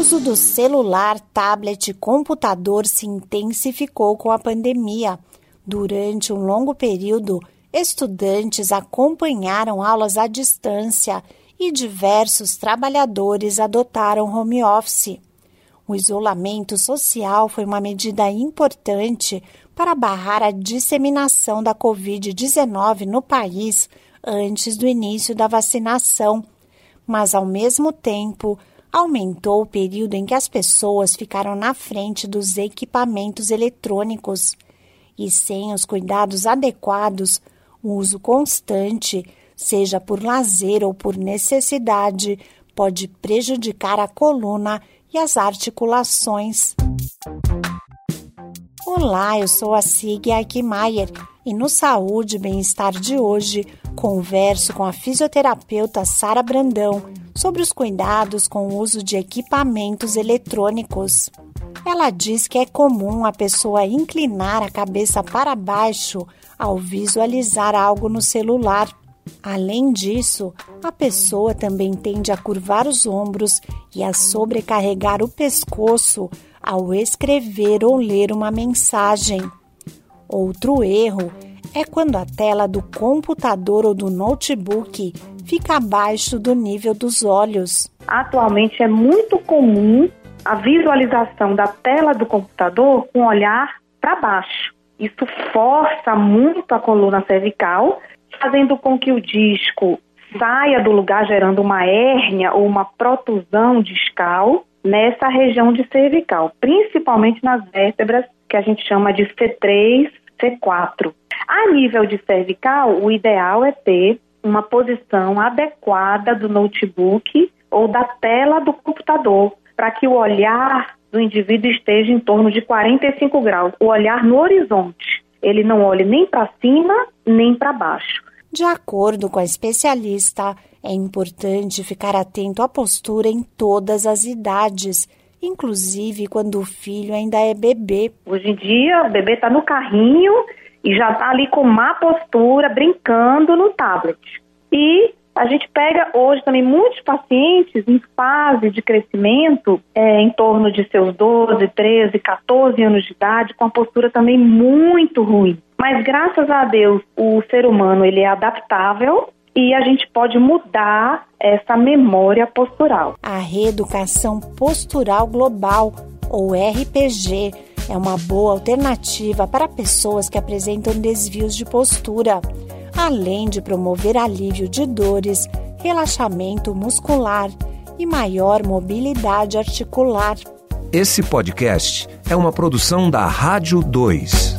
uso do celular, tablet e computador se intensificou com a pandemia. Durante um longo período, estudantes acompanharam aulas à distância e diversos trabalhadores adotaram home office. O isolamento social foi uma medida importante para barrar a disseminação da Covid-19 no país antes do início da vacinação, mas, ao mesmo tempo, aumentou o período em que as pessoas ficaram na frente dos equipamentos eletrônicos. E sem os cuidados adequados, o uso constante, seja por lazer ou por necessidade, pode prejudicar a coluna e as articulações. Olá, eu sou a Sig Aikmaier e no Saúde e Bem-Estar de hoje converso com a fisioterapeuta Sara Brandão sobre os cuidados com o uso de equipamentos eletrônicos. Ela diz que é comum a pessoa inclinar a cabeça para baixo ao visualizar algo no celular. Além disso, a pessoa também tende a curvar os ombros e a sobrecarregar o pescoço ao escrever ou ler uma mensagem. Outro erro é quando a tela do computador ou do notebook fica abaixo do nível dos olhos. Atualmente é muito comum a visualização da tela do computador com o olhar para baixo. Isso força muito a coluna cervical, fazendo com que o disco saia do lugar, gerando uma hérnia ou uma protusão discal nessa região de cervical, principalmente nas vértebras que a gente chama de C3, C4. A nível de cervical, o ideal é ter uma posição adequada do notebook ou da tela do computador, para que o olhar do indivíduo esteja em torno de 45 graus, o olhar no horizonte. Ele não olhe nem para cima nem para baixo. De acordo com a especialista, é importante ficar atento à postura em todas as idades, inclusive quando o filho ainda é bebê. Hoje em dia, o bebê está no carrinho e já está ali com má postura, brincando no tablet. E a gente pega hoje também muitos pacientes em fase de crescimento, é, em torno de seus 12, 13, 14 anos de idade, com a postura também muito ruim. Mas graças a Deus, o ser humano ele é adaptável e a gente pode mudar essa memória postural. A reeducação postural global, ou RPG, é uma boa alternativa para pessoas que apresentam desvios de postura, além de promover alívio de dores, relaxamento muscular e maior mobilidade articular. Esse podcast é uma produção da Rádio 2.